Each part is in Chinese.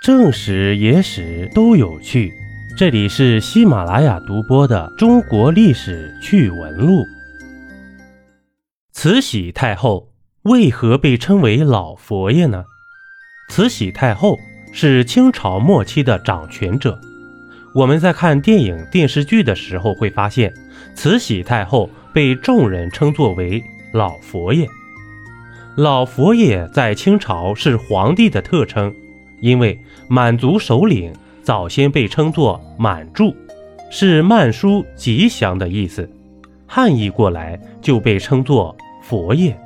正史、野史都有趣。这里是喜马拉雅独播的《中国历史趣闻录》。慈禧太后为何被称为老佛爷呢？慈禧太后是清朝末期的掌权者。我们在看电影、电视剧的时候会发现，慈禧太后被众人称作为老佛爷。老佛爷在清朝是皇帝的特称。因为满族首领早先被称作满柱，是曼殊吉祥的意思，汉译过来就被称作佛爷。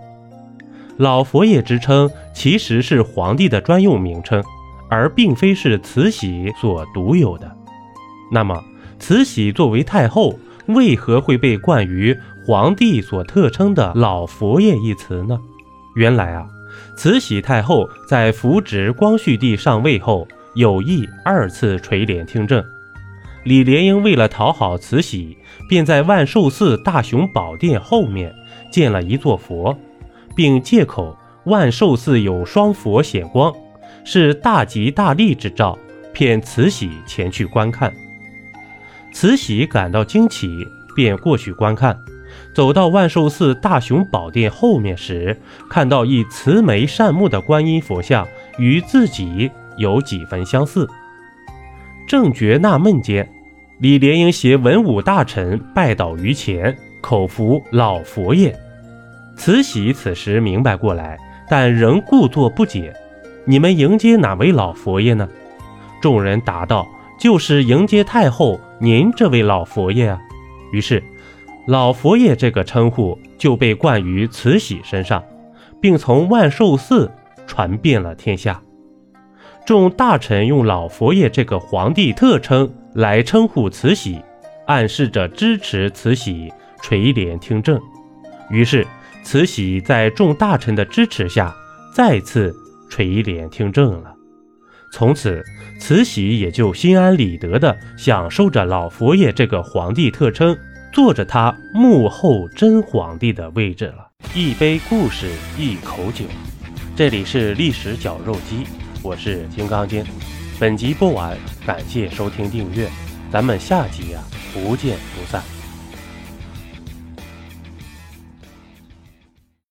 老佛爷之称其实是皇帝的专用名称，而并非是慈禧所独有的。那么，慈禧作为太后，为何会被冠于皇帝所特称的老佛爷一词呢？原来啊。慈禧太后在扶植光绪帝上位后，有意二次垂帘听政。李莲英为了讨好慈禧，便在万寿寺大雄宝殿后面建了一座佛，并借口万寿寺有双佛显光，是大吉大利之兆，骗慈禧前去观看。慈禧感到惊奇，便过去观看。走到万寿寺大雄宝殿后面时，看到一慈眉善目的观音佛像，与自己有几分相似。正觉纳闷间，李莲英携文武大臣拜倒于前，口服老佛爷。慈禧此时明白过来，但仍故作不解：“你们迎接哪位老佛爷呢？”众人答道：“就是迎接太后您这位老佛爷啊。”于是。老佛爷这个称呼就被冠于慈禧身上，并从万寿寺传遍了天下。众大臣用老佛爷这个皇帝特称来称呼慈禧，暗示着支持慈禧垂帘听政。于是，慈禧在众大臣的支持下，再次垂帘听政了。从此，慈禧也就心安理得地享受着老佛爷这个皇帝特称。坐着他幕后真皇帝的位置了。一杯故事，一口酒，这里是历史绞肉机，我是金刚经。本集播完，感谢收听订阅，咱们下集呀，不见不散。